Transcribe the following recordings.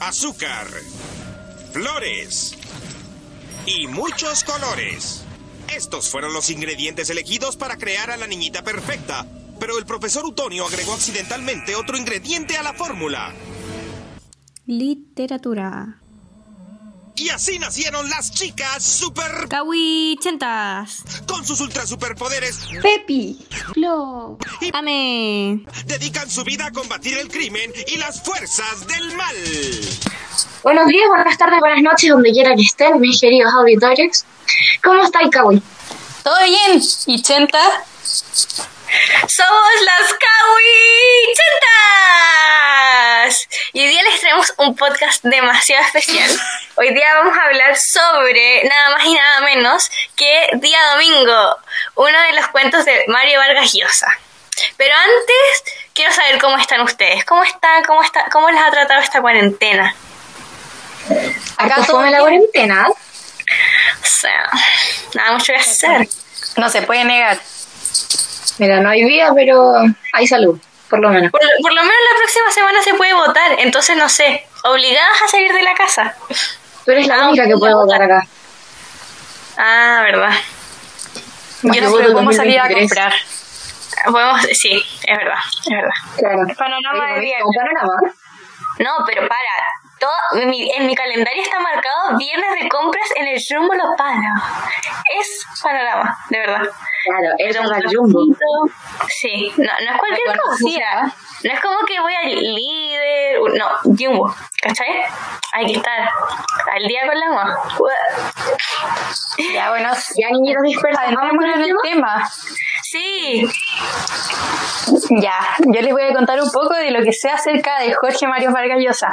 azúcar, flores y muchos colores. Estos fueron los ingredientes elegidos para crear a la niñita perfecta, pero el profesor Utonio agregó accidentalmente otro ingrediente a la fórmula. Literatura. Y así nacieron las chicas super... Chentas. Con sus ultra superpoderes. Pepi. Flo. Ame. Dedican su vida a combatir el crimen y las fuerzas del mal. Buenos días, buenas tardes, buenas noches, donde quiera que estén, mis queridos auditores. ¿Cómo está Kawi? ¿Todo bien? ¿Y Chenta? Somos las Chentas! Y hoy día les traemos un podcast demasiado especial. Hoy día vamos a hablar sobre nada más y nada menos que Día Domingo, uno de los cuentos de Mario Vargas Llosa. Pero antes, quiero saber cómo están ustedes. ¿Cómo están? ¿Cómo, está, cómo les ha tratado esta cuarentena? ¿Acá fue la cuarentena? O sea, nada mucho que hacer. No se puede negar. Mira, no hay vida, pero hay salud, por lo menos. Por, por, lo menos la próxima semana se puede votar, entonces no sé, obligadas a salir de la casa. Tú eres la única que puede votar acá. Ah, verdad. Yo no sé cómo salir a comprar. Podemos, sí, es verdad, es verdad. Claro. Panorama de viernes. panorama? No, pero para. Todo, en, mi, en mi calendario está marcado viernes de compras en el Jumbo Los Palos. Es panorama, de verdad. Claro, es un el Jumbo. Sí, no, no es cualquier cosa. No es como que voy al líder. No, Jumbo, ¿cachai? Hay que estar al día con la agua. Ya, bueno, Ya, niñitos dispersos, ¿vamos con adentrémonos en el el tema? tema. Sí, Ya, yo les voy a contar un poco de lo que sé acerca de Jorge Mario Vargas Llosa.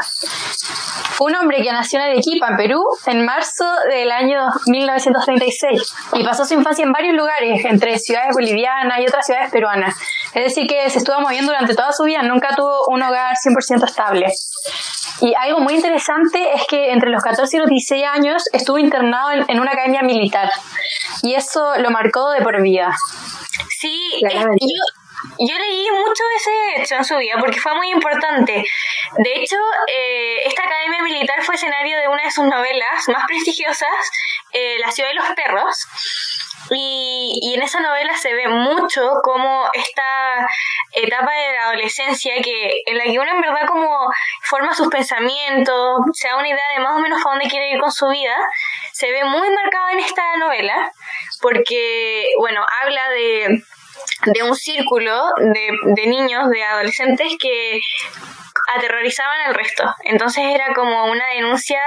Un hombre que nació en Arequipa, en Perú, en marzo del año 1936 y pasó su infancia en varios lugares, entre ciudades bolivianas y otras ciudades peruanas. Es decir, que se estuvo moviendo durante toda su vida, nunca tuvo un hogar 100% estable. Y algo muy interesante es que entre los 14 y los 16 años estuvo internado en, en una academia militar y eso lo marcó de por vida. Sí. es- yo, yo leí mucho de ese hecho en su vida porque fue muy importante. De hecho, eh, esta academia militar fue escenario de una de sus novelas más prestigiosas, eh, La ciudad de los perros. Y, y en esa novela se ve mucho como esta etapa de la adolescencia que en la que uno en verdad como forma sus pensamientos, se da una idea de más o menos a dónde quiere ir con su vida, se ve muy marcada en esta novela porque, bueno, habla de, de un círculo de, de niños, de adolescentes que aterrorizaban al resto. Entonces era como una denuncia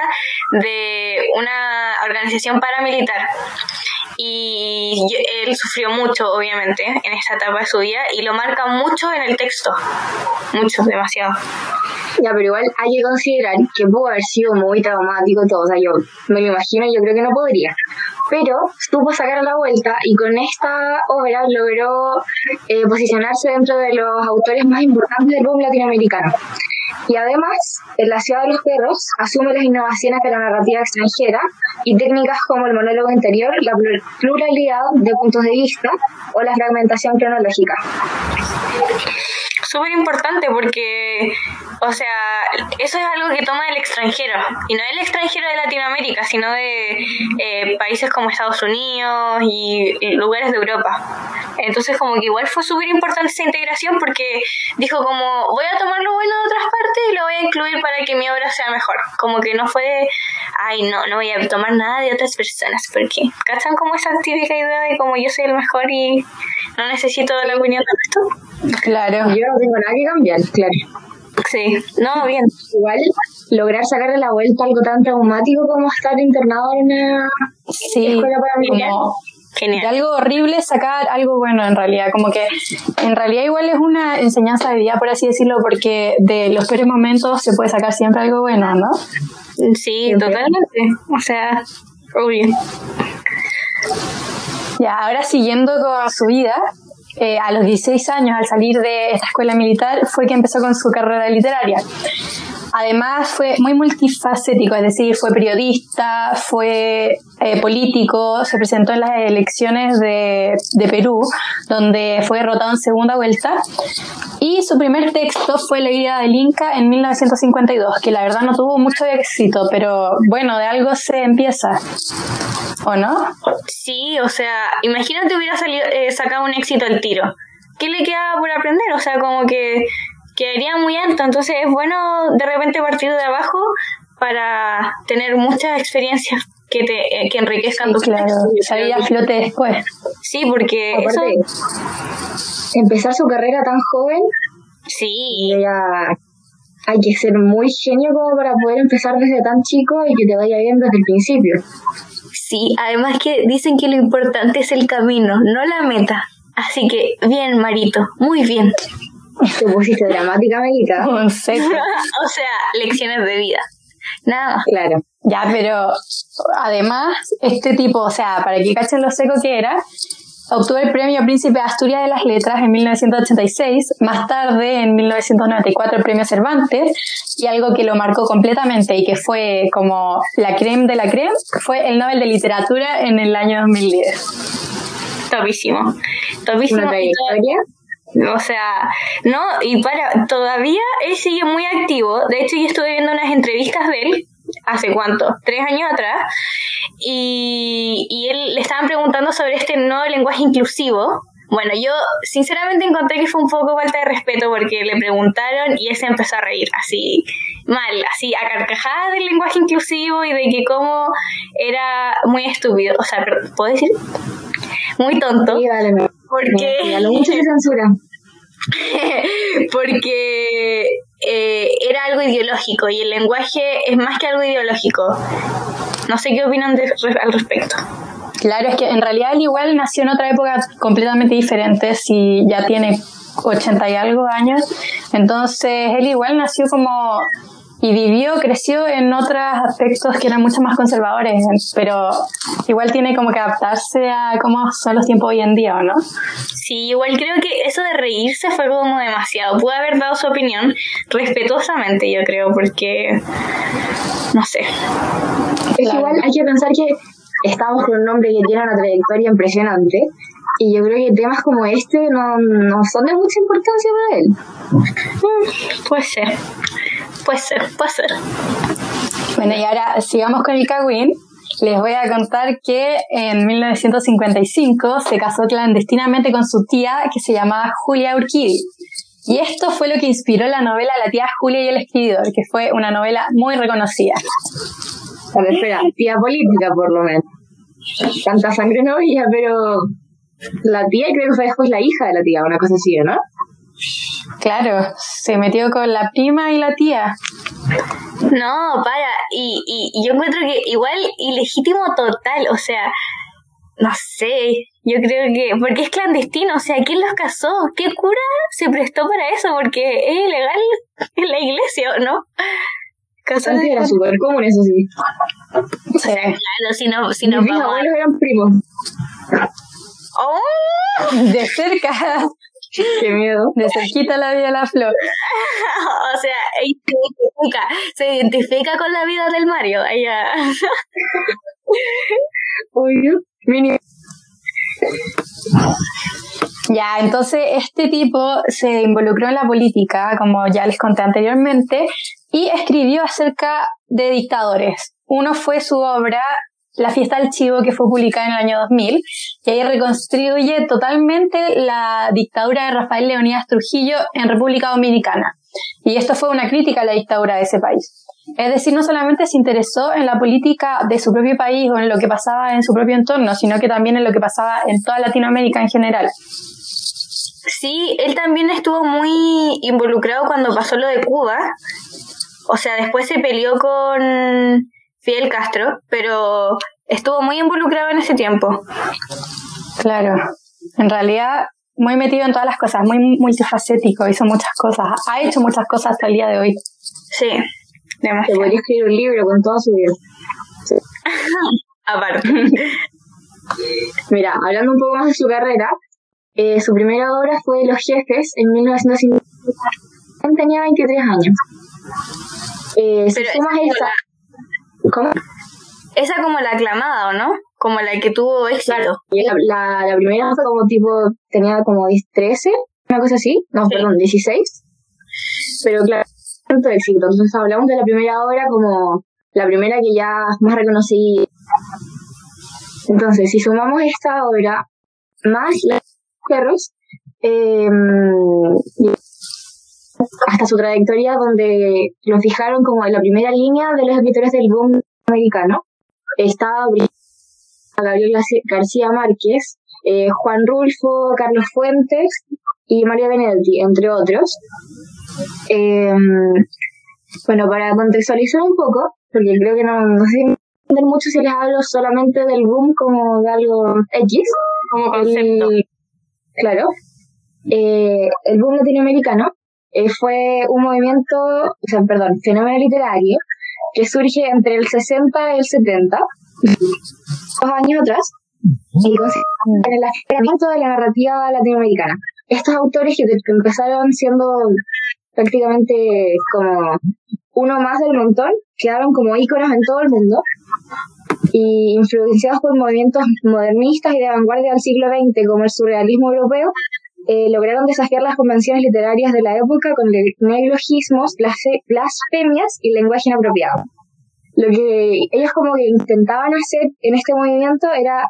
de una organización paramilitar. Y él sufrió mucho, obviamente, en esta etapa de su vida y lo marca mucho en el texto. Mucho, demasiado. Ya, pero igual hay que considerar que pudo haber sido muy traumático todo. O sea, yo me lo imagino, yo creo que no podría. Pero supo sacar la vuelta y con esta obra logró eh, posicionarse dentro de los autores más importantes del boom latinoamericano. Y además, en La ciudad de los perros asume las innovaciones de la narrativa extranjera y técnicas como el monólogo interior, la plur- pluralidad de puntos de vista o la fragmentación cronológica. súper importante porque, o sea, eso es algo que toma el extranjero. Y no el extranjero de Latinoamérica, sino de eh, países como Estados Unidos y lugares de Europa. Entonces, como que igual fue súper importante esa integración porque dijo como, voy a tomar lo bueno de otras partes y lo voy a incluir para que mi obra sea mejor. Como que no fue de, ay, no, no voy a tomar nada de otras personas. Porque, ¿cachan como esa típica idea de como yo soy el mejor y no necesito la opinión de esto? Claro. Yo no tengo nada que cambiar, claro. Sí, no, bien. igual lograr sacarle la vuelta a algo tan traumático como estar internado en una Sí, escuela paramilitar. como de Genial. algo horrible sacar algo bueno en realidad, como que en realidad igual es una enseñanza de vida, por así decirlo, porque de los peores momentos se puede sacar siempre algo bueno, ¿no? Sí, totalmente. O sea, obvio. Ya, ahora siguiendo con su vida, eh, a los 16 años, al salir de esta escuela militar, fue que empezó con su carrera literaria. Además fue muy multifacético, es decir, fue periodista, fue eh, político, se presentó en las elecciones de, de Perú, donde fue derrotado en segunda vuelta, y su primer texto fue La idea del Inca en 1952, que la verdad no tuvo mucho éxito, pero bueno, de algo se empieza, ¿o no? Sí, o sea, imagínate hubiera salido, eh, sacado un éxito al tiro. ¿Qué le queda por aprender? O sea, como que quedaría muy alto, entonces es bueno de repente partir de abajo para tener muchas experiencias que te eh, que enriquezcan tu Claro, salir a flote después. Sí, porque eso, empezar su carrera tan joven, sí, ya hay que ser muy genio como para poder empezar desde tan chico y que te vaya bien desde el principio. sí, además que dicen que lo importante es el camino, no la meta. Así que bien, Marito, muy bien. Te pusiste dramática, Melita. Un seco. o sea, lecciones de vida. Nada más. Claro. Ya, pero además, este tipo, o sea, para que cachen lo seco que era, obtuvo el premio Príncipe de Asturias de las Letras en 1986, más tarde, en 1994, el premio Cervantes, y algo que lo marcó completamente y que fue como la creme de la creme, fue el Nobel de Literatura en el año 2010. Topísimo. Topísimo. Una trayectoria. O sea, no, y para, todavía él sigue muy activo. De hecho, yo estuve viendo unas entrevistas de él, ¿hace cuánto? Tres años atrás. Y, y él le estaban preguntando sobre este nuevo lenguaje inclusivo. Bueno, yo sinceramente encontré que fue un poco falta de respeto porque le preguntaron y él se empezó a reír así mal, así a carcajadas del lenguaje inclusivo y de que cómo era muy estúpido. O sea, ¿puedo decir? Muy tonto. No. Porque... Lo mucho censura. porque eh, era algo ideológico y el lenguaje es más que algo ideológico. No sé qué opinan de- al respecto. Claro, es que en realidad él igual nació en otra época completamente diferente, si ya tiene 80 y algo años, entonces él igual nació como y vivió, creció en otros aspectos que eran mucho más conservadores, pero igual tiene como que adaptarse a cómo son los tiempos hoy en día, ¿o no? Sí, igual creo que eso de reírse fue como demasiado. Pudo haber dado su opinión respetuosamente, yo creo, porque no sé. Es que Claro. igual hay que pensar que estamos con un hombre que tiene una trayectoria impresionante y yo creo que temas como este no, no son de mucha importancia para él. Mm, Puede ser. Puede ser, puede ser. Bueno, y ahora sigamos con el Cagüín. Les voy a contar que en 1955 se casó clandestinamente con su tía que se llamaba Julia Urquidi. Y esto fue lo que inspiró la novela La tía Julia y el escribidor, que fue una novela muy reconocida. A ver, espera, tía política por lo menos. Tanta sangre no había, pero la tía y creo que fue después la hija de la tía, una cosa así, ¿no? Claro, se metió con la prima y la tía. No, para. Y, y, y yo encuentro que igual ilegítimo total. O sea, no sé. Yo creo que. Porque es clandestino. O sea, ¿quién los casó? ¿Qué cura se prestó para eso? Porque es ilegal en la iglesia, ¿o no? Casarse Antes era súper común, eso sí. O sea, claro, si no, si no Mis abuelos eran primos. ¡Oh! De cerca, Qué miedo. de cerquita la vida de la flor. O sea, se identifica, se identifica con la vida del Mario. Ella. Mini. Ya, entonces este tipo se involucró en la política, como ya les conté anteriormente, y escribió acerca de dictadores. Uno fue su obra La fiesta del chivo, que fue publicada en el año 2000, y ahí reconstruye totalmente la dictadura de Rafael Leonidas Trujillo en República Dominicana. Y esto fue una crítica a la dictadura de ese país. Es decir, no solamente se interesó en la política de su propio país o en lo que pasaba en su propio entorno, sino que también en lo que pasaba en toda Latinoamérica en general. Sí, él también estuvo muy involucrado cuando pasó lo de Cuba. O sea, después se peleó con Fidel Castro, pero estuvo muy involucrado en ese tiempo. Claro, en realidad muy metido en todas las cosas, muy multifacético, hizo muchas cosas, ha hecho muchas cosas hasta el día de hoy. Sí, demasiado. podría escribir un libro con toda su vida. Aparte. Mira, hablando un poco más de su carrera, eh, su primera obra fue Los Jefes en 1950. Tenía 23 años. Eh, si Pero sumas esa esa... ¿Cómo? Esa como la aclamada, ¿o no? Como la que tuvo éxito. Claro, y la, la, la primera fue como tipo, tenía como 10, 13, una cosa así, no, Sí. perdón, 16. Pero claro, tanto éxito. Entonces hablamos de la primera obra como la primera que ya más reconocí. Entonces, si sumamos esta obra más las perros, eh, hasta su trayectoria donde lo fijaron como en la primera línea de los escritores del boom americano, estaba Gabriel García Márquez, eh, Juan Rulfo, Carlos Fuentes y María Benedetti, entre otros. Eh, bueno, para contextualizar un poco, porque creo que no, no sé entender mucho si les hablo solamente del boom como de algo X. Como concepto. El- claro. Eh, el boom latinoamericano eh, fue un movimiento, o sea, perdón, fenómeno literario que surge entre el 60 y el 70, dos años atrás, y en el acercamiento de la narrativa latinoamericana. Estos autores que, que empezaron siendo prácticamente como uno más del montón, quedaron como íconos en todo el mundo y influenciados por movimientos modernistas y de vanguardia del siglo XX como el surrealismo europeo, eh, lograron desafiar las convenciones literarias de la época con neologismos, blasfemias y lenguaje inapropiado. Lo que ellos como que intentaban hacer en este movimiento era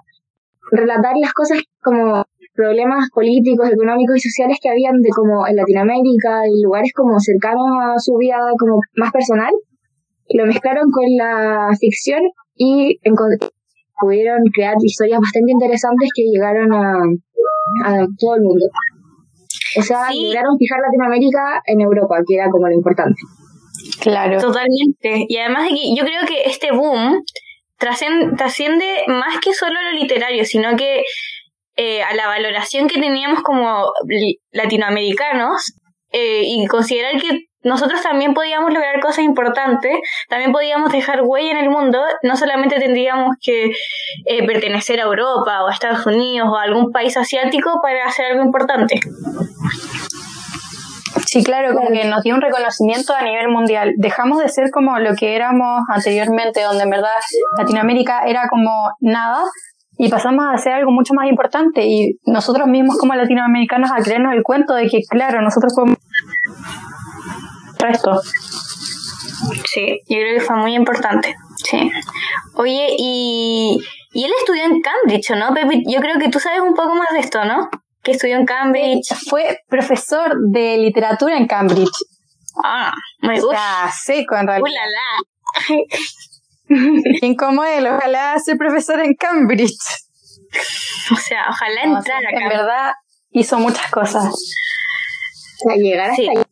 relatar las cosas como problemas políticos, económicos y sociales que habían de como en Latinoamérica y lugares como cercanos a su vida como más personal. Lo mezclaron con la ficción y pudieron crear historias bastante interesantes que llegaron a, a todo el mundo. O sea, Sí. lograron fijar Latinoamérica en Europa, que era como lo importante. Claro. Totalmente. Y además de que yo creo que este boom trasciende más que solo lo literario, sino que eh, a la valoración que teníamos como latinoamericanos eh, y considerar que nosotros también podíamos lograr cosas importantes, también podíamos dejar huella en el mundo, no solamente tendríamos que eh, pertenecer a Europa o a Estados Unidos o a algún país asiático para hacer algo importante. Sí, claro, como que nos dio un reconocimiento a nivel mundial. Dejamos de ser como lo que éramos anteriormente, donde en verdad Latinoamérica era como nada, y pasamos a hacer algo mucho más importante. Y nosotros mismos como latinoamericanos a creernos el cuento de que, claro, nosotros podemos... Resto. Sí, yo creo que fue muy importante. Sí. Oye, y, y él estudió en Cambridge, ¿o ¿no? Pepi? Yo creo que tú sabes un poco más de esto, ¿no? Que estudió en Cambridge. Fue profesor de literatura en Cambridge. Ah, muy O gusto. sea, seco en realidad. ¡Ulala! ¿Quién como él? Ojalá ser profesor en Cambridge. O sea, ojalá No, entrar sí, acá. en verdad hizo muchas cosas. O sea, llegar hasta Sí. ahí.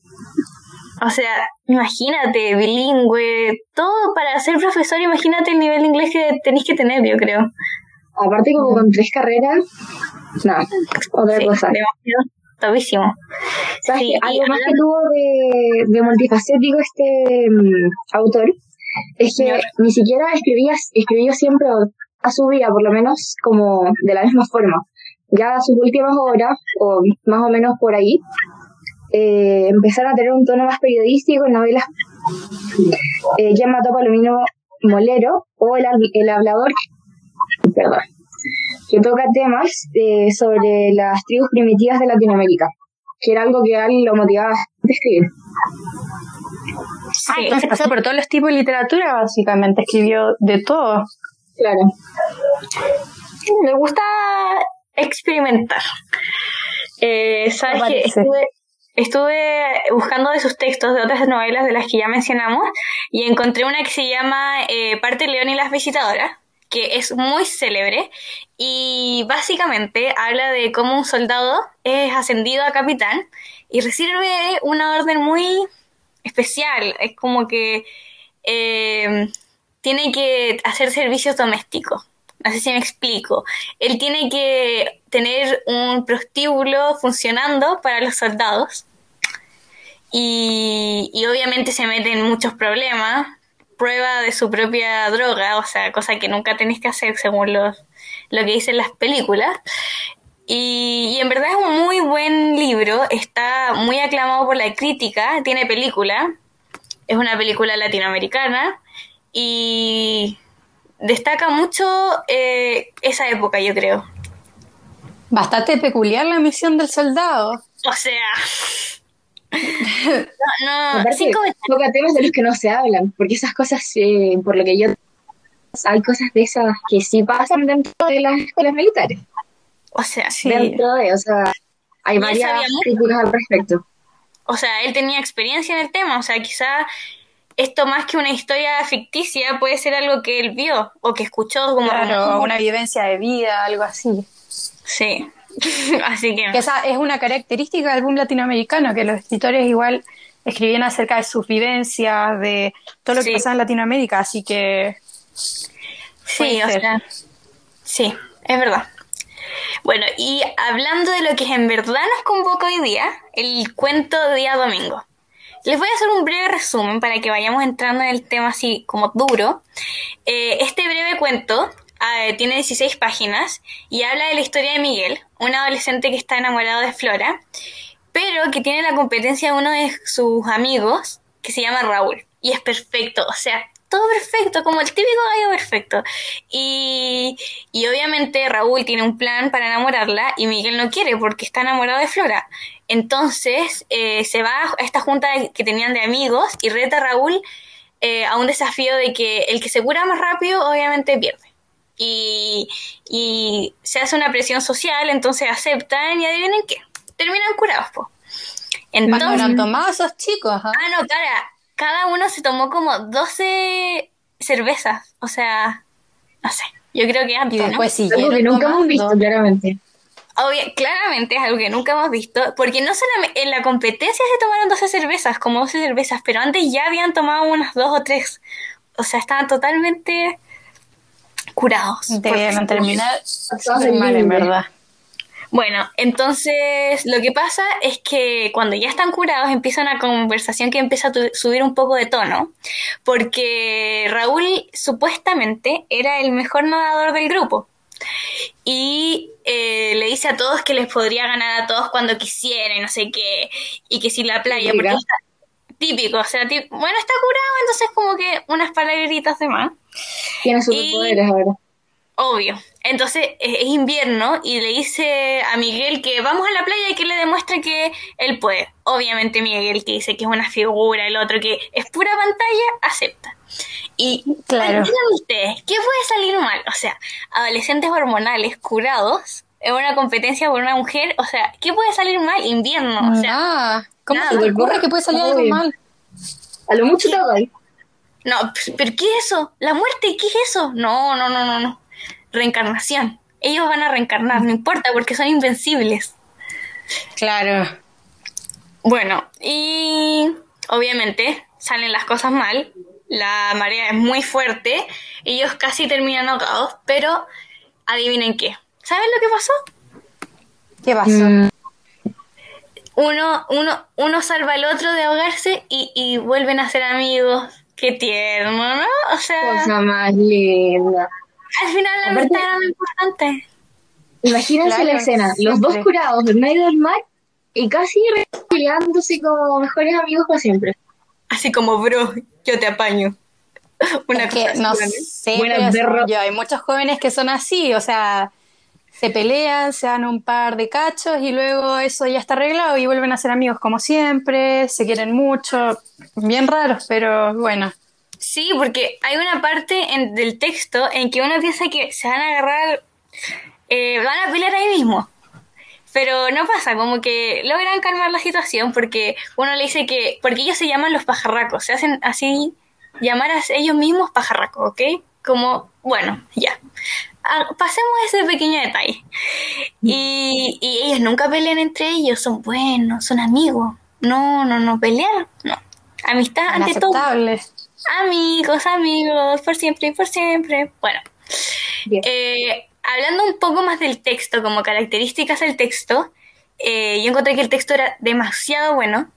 O sea, imagínate, bilingüe, todo para ser profesor, imagínate el nivel de inglés que tenéis que tener, yo creo. Aparte como con tres carreras, no, otra Sí, cosa. demasiado topísimo. ¿Sabes Sí, Algo más que tuvo de, de multifacético este mm, autor es que Señor. ni siquiera escribía, escribió siempre a su vida, por lo menos como de la misma forma. Ya sus últimas obras, o más o menos por ahí, eh, empezaron a tener un tono más periodístico en novelas eh, ¿Quién mató a Palomino Molero? o El, el Hablador, perdón, que toca temas eh, sobre las tribus primitivas de Latinoamérica, que era algo que a él lo motivaba a escribir. Ah, Sí. entonces pasó por todos los tipos de literatura, básicamente. Escribió de todo. Claro. Me gusta experimentar. Eh, Sabes que estuve, estuve buscando de sus textos de otras novelas de las que ya mencionamos y encontré una que se llama eh, Parte León y las visitadoras, que es muy célebre y básicamente habla de cómo un soldado es ascendido a capitán y recibe una orden muy especial. Es como que eh, tiene que hacer servicios domésticos. No sé si me explico. Él tiene que tener un prostíbulo funcionando para los soldados. Y, y obviamente se mete en muchos problemas. Prueba de su propia droga, o sea, cosa que nunca tenéis que hacer según los, lo que dicen las películas. Y, y en verdad es un muy buen libro, está muy aclamado por la crítica, tiene película. es una película latinoamericana y destaca mucho eh, esa época, yo creo. Bastante peculiar la misión del soldado. O sea... no, no, cinco toca temas de los que no se hablan, porque esas cosas, eh, por lo que yo... Hay cosas de esas que sí pasan dentro de las escuelas militares. O sea, Sí. Dentro de, o sea, hay varias críticas al respecto. o sea, él tenía experiencia en el tema, o sea, quizá esto más que una historia ficticia puede ser algo que él vio o que escuchó como... Claro, una vivencia de vida, algo así. Sí, así que... Que esa es una característica del boom latinoamericano, que los escritores igual escribían acerca de sus vivencias, de todo lo que Sí. pasaba en Latinoamérica, así que Sí, o sea, sí, es verdad. Bueno, y hablando de lo que en verdad nos convoca hoy día, el cuento de día domingo. Les voy a hacer un breve resumen para que vayamos entrando en el tema así como duro. Eh, este breve cuento eh, tiene 16 páginas y habla de la historia de Miguel, un adolescente que está enamorado de Flora, pero que tiene la competencia de uno de sus amigos que se llama Raúl. Y es perfecto, o sea, todo perfecto, como el típico gallo perfecto. Y, y obviamente Raúl tiene un plan para enamorarla y Miguel no quiere porque está enamorado de Flora. Entonces eh, se va a esta junta que tenían de amigos y reta a Raúl eh, a un desafío de que el que se cura más rápido obviamente pierde. Y, y se hace una presión social, entonces aceptan y adivinen qué, terminan curados. Po. Entonces, habrán tomado esos chicos, ¿ah? Ah, no, cara, cada uno se tomó como 12 cervezas. O sea, no sé. Yo creo que Y harto, ¿no? después Algo que nunca hemos visto, claramente. Claramente es algo que nunca hemos visto. Porque no solamente en la competencia se tomaron 12 cervezas, como 12 cervezas, pero antes ya habían tomado unas dos o tres. O sea, estaban totalmente curados. Debieron Porque- terminar mal, en verdad. Bueno, entonces lo que pasa es que cuando ya están curados empieza una conversación que empieza a subir un poco de tono, porque Raúl supuestamente era el mejor nadador del grupo y eh, le dice a todos que les podría ganar a todos cuando quisiera y no sé qué, y que si la playa, porque típico, o sea, bueno, está curado, entonces como que unas palabritas de más. Tiene superpoderes ahora. Obvio. Entonces es es invierno y le dice a Miguel que vamos a la playa y que le demuestre que él puede. Obviamente Miguel que dice que es una figura, el otro que es pura pantalla, acepta. Y Claro. ustedes, ¿qué puede salir mal? O sea, adolescentes hormonales curados en una competencia por una mujer, o sea, ¿qué puede salir mal? Invierno, o sea, Nada. ¿Cómo nada. se te ocurre que puede salir algo mal? A lo mucho ahí. no, pero ¿qué es eso? ¿La muerte? ¿Qué es eso? No, no, no, no, no. Reencarnación. Ellos van a reencarnar, no importa, porque son invencibles. Claro. Bueno, y obviamente salen las cosas mal, la marea es muy fuerte, ellos casi terminan ahogados, pero adivinen qué. ¿Saben lo que pasó? ¿Qué pasó? Mm, Uno, uno, uno salva al otro de ahogarse y, y vuelven a ser amigos. Qué tierno, ¿no? O sea, cosa más linda. al final la Aparte- amistad era lo importante. Imagínense Claro, la escena, los dos curados en medio del mar y casi peleándose como mejores amigos para siempre. Así como, bro, yo te apaño. Una Es que, cosa así, no sé, Buena pero yo, hay muchos jóvenes que son así, o sea, se pelean, se dan un par de cachos y luego eso ya está arreglado y vuelven a ser amigos como siempre, se quieren mucho, bien raros, pero bueno. Sí, porque hay una parte en- del texto en que uno piensa que se van a agarrar, eh, van a pelear ahí mismo. Pero no pasa, como que logran calmar la situación porque uno le dice que, porque ellos se llaman los pajarracos, se hacen así llamar a ellos mismos pajarracos, ¿ok? Como, bueno, ya. Pasemos ese pequeño detalle. Y, y ellos nunca pelean entre ellos, son buenos, son amigos. No, no, no, pelear, no. Amistad ante todo. Amigos, amigos, por siempre y por siempre. Bueno, eh, hablando un poco más del texto, como características del texto, eh, yo encontré que el texto era demasiado bueno.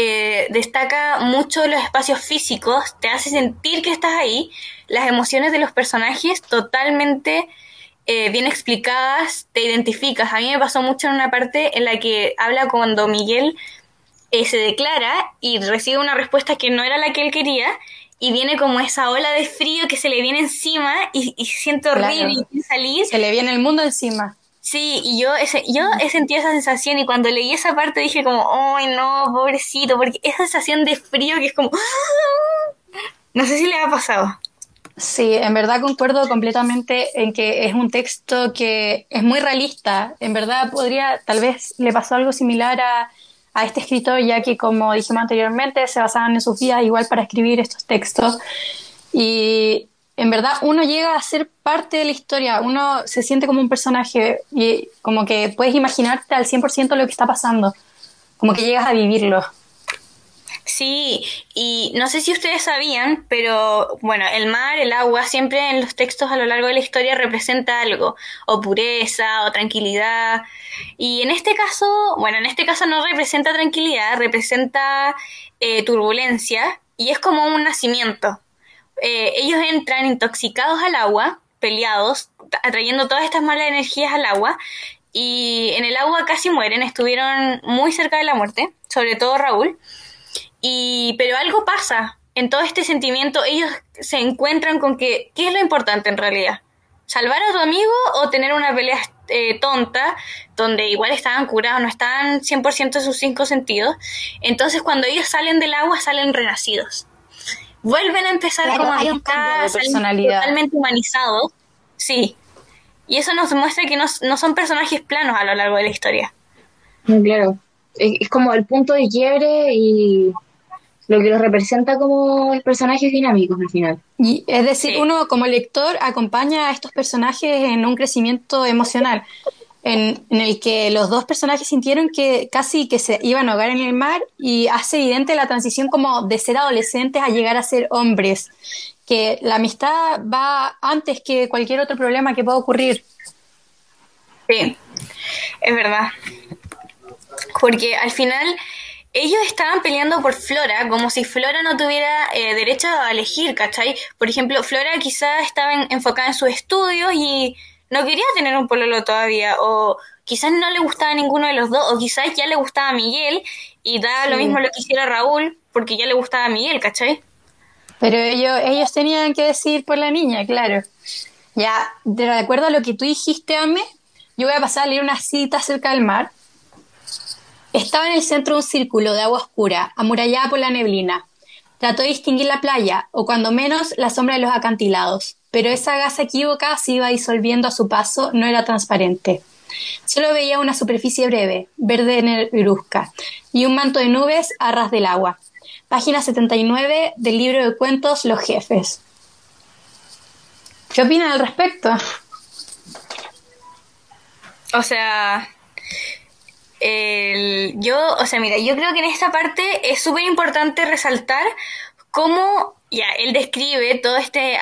Eh, destaca mucho los espacios físicos, te hace sentir que estás ahí, las emociones de los personajes totalmente eh, bien explicadas, te identificas. A mí me pasó mucho en una parte en la que habla cuando Miguel eh, se declara y recibe una respuesta que no era la que él quería y viene como esa ola de frío que se le viene encima y, y se siente horrible Claro. y salir. Se le viene el mundo encima. Sí, y yo, ese, yo he sentido esa sensación y cuando leí esa parte dije como, ay no, pobrecito, porque esa sensación de frío que es como... No sé si le ha pasado. Sí, en verdad concuerdo completamente en que es un texto que es muy realista. En verdad podría, tal vez le pasó algo similar a, a este escritor, ya que como dijimos anteriormente, se basaban en sus vidas igual para escribir estos textos. Y en verdad uno llega a ser parte de la historia, uno se siente como un personaje y como que puedes imaginarte al 100% lo que está pasando, como que llegas a vivirlo. Sí, y no sé si ustedes sabían, pero bueno, el mar, el agua, siempre en los textos a lo largo de la historia representa algo, o pureza, o tranquilidad. Y en este caso, bueno, en este caso no representa tranquilidad, representa eh, turbulencia, y es como un nacimiento. Eh, ellos entran intoxicados al agua, peleados, atrayendo todas estas malas energías al agua, y en el agua casi mueren, estuvieron muy cerca de la muerte, sobre todo Raúl. Y, pero algo pasa en todo este sentimiento, ellos se encuentran con que, ¿qué es lo importante en realidad? ¿Salvar a tu amigo o tener una pelea eh, tonta donde igual estaban curados, no estaban 100% de sus cinco sentidos? Entonces cuando ellos salen del agua salen renacidos. Vuelven a empezar Claro, como hay amistad, de personalidad. totalmente humanizados. Sí. Y eso nos muestra que no, no son personajes planos a lo largo de la historia. No, Claro, es, es como el punto de quiebre y lo que los representa como personajes dinámicos al final. Y es decir, Sí. uno como lector acompaña a estos personajes en un crecimiento emocional, en, en el que los dos personajes sintieron que casi que se iban a ahogar en el mar y hace evidente la transición como de ser adolescentes a llegar a ser hombres, que la amistad va antes que cualquier otro problema que pueda ocurrir. Sí, es verdad. Porque al final ellos estaban peleando por Flora, como si Flora no tuviera eh, derecho a elegir, ¿cachai? Por ejemplo, Flora quizás estaba en- enfocada en sus estudios y no quería tener un pololo todavía, o quizás no le gustaba ninguno de los dos, o quizás ya le gustaba a Miguel y da lo mismo lo que hiciera Raúl, porque ya le gustaba a Miguel, ¿cachai? Pero ellos, ellos tenían que decir por la niña, claro. Ya, de acuerdo a lo que tú dijiste, Ame, yo voy a pasar a leer una cita cerca del mar. Estaba en el centro de un círculo de agua oscura, amurallada por la neblina. Trató de distinguir la playa, o cuando menos la sombra de los acantilados, pero esa gasa equívoca se iba disolviendo a su paso, no era transparente. Solo veía una superficie breve, verde negruzca, y un manto de nubes a ras del agua. Página 79 del libro de cuentos Los Jefes. ¿Qué opinan al respecto? O sea, el- yo, o sea, mira, yo creo que en esta parte es súper importante resaltar cómo ya él describe todo este,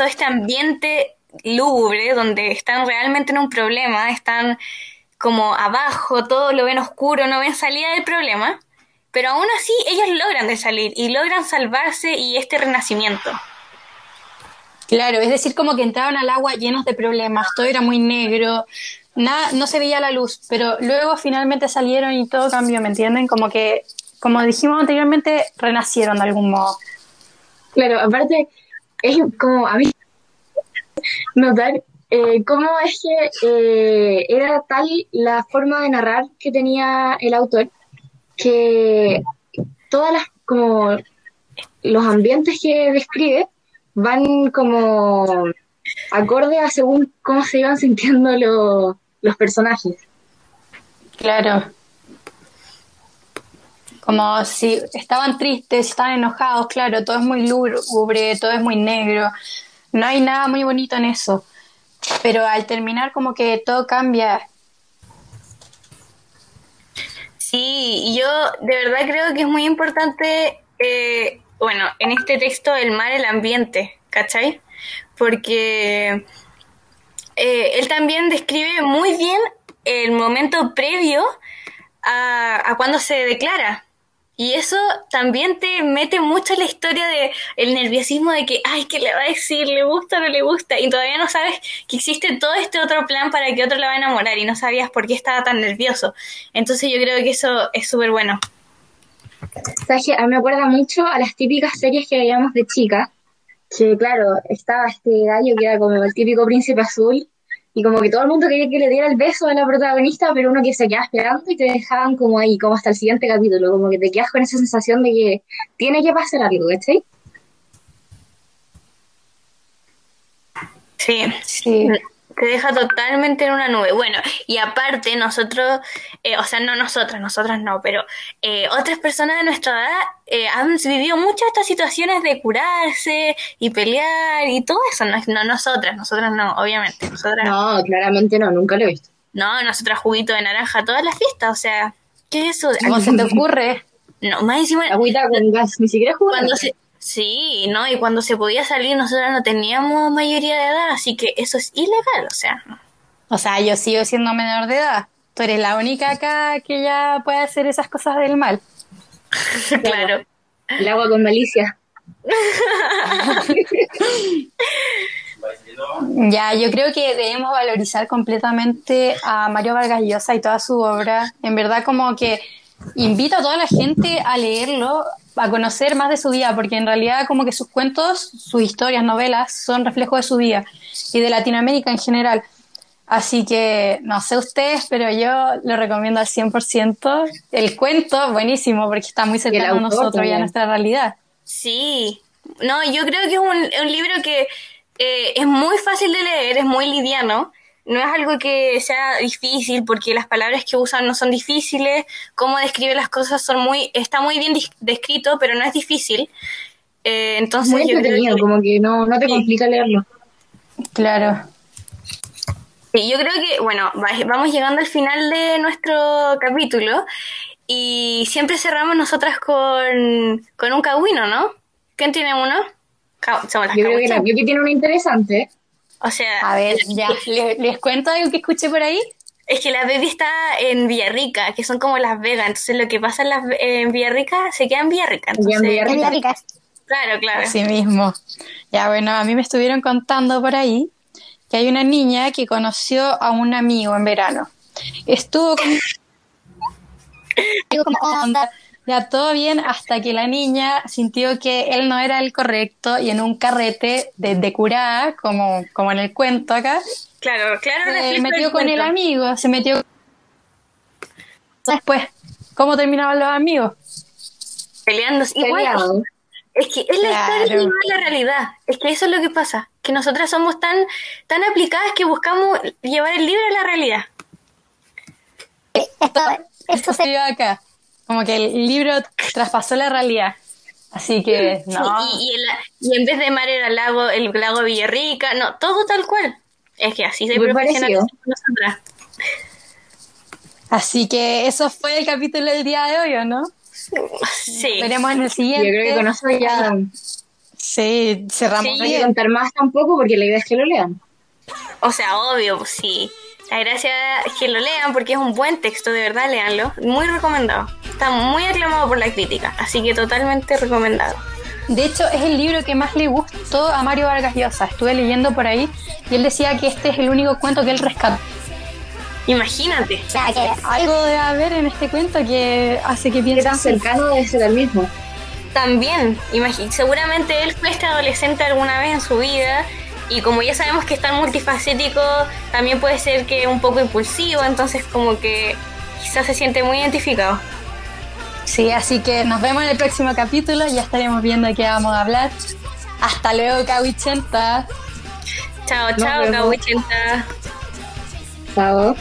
todo este ambiente lúgubre donde están realmente en un problema, están como abajo, todo lo ven oscuro, no ven salida del problema, pero aún así ellos logran de salir y logran salvarse y este renacimiento. Claro, es decir, como que entraban al agua llenos de problemas, todo era muy negro, nada, no se veía la luz, pero luego finalmente salieron y todo cambió, ¿me entienden? Como que, como dijimos anteriormente, renacieron de algún modo. Claro, aparte, es como a mí notar eh, cómo es que eh, era tal la forma de narrar que tenía el autor que todas las como los ambientes que describe van como acorde a según cómo se iban sintiendo lo- los personajes. Claro. Como si estaban tristes, estaban enojados, claro, todo es muy lúgubre, todo es muy negro. No hay nada muy bonito en eso. Pero al terminar como que todo cambia. Sí, yo de verdad creo que es muy importante, eh, bueno, en este texto el mar, el ambiente, ¿cachai? Porque eh, él también describe muy bien el momento previo a, a cuando se declara. Y eso también te mete mucho en la historia de el nerviosismo de que, ay, ¿qué le va a decir? ¿Le gusta o no le gusta? Y todavía no sabes que existe todo este otro plan para que otro la va a enamorar y no sabías por qué estaba tan nervioso. Entonces yo creo que eso es súper bueno. ¿Sabes qué? A mí me acuerda mucho a las típicas series que veíamos de chica. Que claro, estaba este gallo que era como el típico príncipe azul. Y como que todo el mundo quería que le diera el beso a la protagonista, pero uno que se quedaba esperando y te dejaban como ahí, como hasta el siguiente capítulo. Como que te quedas con esa sensación de que tiene que pasar algo, ¿cachai? Sí, Sí. Te deja totalmente en una nube. Bueno, y aparte nosotros, eh, o sea, no nosotras, nosotras no, pero eh, otras personas de nuestra edad eh, han vivido muchas estas situaciones de curarse y pelear y todo eso. No, no nosotras, nosotras no, obviamente. Nosotras, no. No, claramente no, nunca lo he visto. nosotras juguito de naranja todas las fiestas, o sea, ¿qué es eso? ¿Cómo se te ocurre? No, más encima, Agüita con gas, ni siquiera cuando se... Sí, ¿no? Y cuando se podía salir, nosotras no teníamos mayoría de edad, así que eso es ilegal, o sea. O sea, yo sigo siendo menor de edad. Tú eres la única acá que ya puede hacer esas cosas del mal. claro. El agua con malicia. Ya, yo creo que debemos valorizar completamente a Mario Vargas Llosa y toda su obra. En verdad, como que invito a toda la gente a leerlo, a conocer más de su vida, porque en realidad como que sus cuentos, sus historias, novelas, son reflejo de su vida y de Latinoamérica en general. Así que, no sé ustedes, pero yo lo recomiendo al 100%. El cuento, buenísimo, porque está muy cercano a nosotros y a nuestra realidad. Sí, no, yo creo que es un, un libro que eh, es muy fácil de leer, es muy liviano, no es algo que sea difícil porque las palabras que usan no son difíciles, cómo describe las cosas son muy, está muy bien descrito, pero no es difícil. Eh, entonces Muy yo creo que, como que no, no te Sí. complica leerlo. Claro. sí, yo creo que, bueno, va- vamos llegando al final de nuestro capítulo y siempre cerramos nosotras con, con un cagüino, ¿no? ¿Quién tiene uno? Ca- Somos las Yo creo que la caguachas. Yuki tiene una interesante. O sea, A ver, ya, ¿les, les cuento algo que escuché por ahí? Es que la baby está en Villarrica, que son como Las Vegas. Entonces lo que pasa en, las, en Villarrica se queda en Villarrica. En Villarrica. Claro, claro. Así mismo. Ya, bueno, a mí me estuvieron contando por ahí que hay una niña que conoció a un amigo en verano. Estuvo con... Estuvo como onda, ya todo bien hasta que la niña sintió que él no era el correcto y en un carrete de, de curada, como, como en el cuento acá, Claro, claro. se metió con el amigo, se metió... Después, ¿cómo terminaban los amigos? Peleándose. Igual, es que es la Claro. historia y la realidad. Es que eso es lo que pasa. Que nosotras somos tan, tan aplicadas que buscamos llevar el libro a la realidad. Esto, esto se acá. Como que el libro traspasó la realidad. Así que, Sí, no. y, y, el- y en vez de mar era el lago, el lago Villarrica. No, todo tal cual. Es que así se profesional. Así que eso fue el capítulo del día de hoy, ¿o no? Sí. Veremos en el Yo siguiente. creo que con eso ya no Sí, cerramos Sí, hay que bien. contar más tampoco porque la idea es que lo lean. O sea, obvio, pues sí. La gracia es que lo lean porque es un buen texto, de verdad, léanlo. Muy recomendado. Está muy aclamado por la crítica, así que totalmente recomendado. De hecho, es el libro que más le gustó a Mario Vargas Llosa. Estuve leyendo por ahí y él decía que este es el único cuento que él rescató. Imagínate. O sea, que algo debe haber en este cuento que hace que ¿Qué piense tan cercano debe ser el mismo? También, seguramente él fue este adolescente alguna vez en su vida y como ya sabemos que es tan multifacético, también puede ser que un poco impulsivo, entonces como que quizás se siente muy identificado. Sí, así que nos vemos en el próximo capítulo. Ya estaremos viendo de qué vamos a hablar. Hasta luego, Kawichenta. Chao, chao. Cabuchenta. Chao.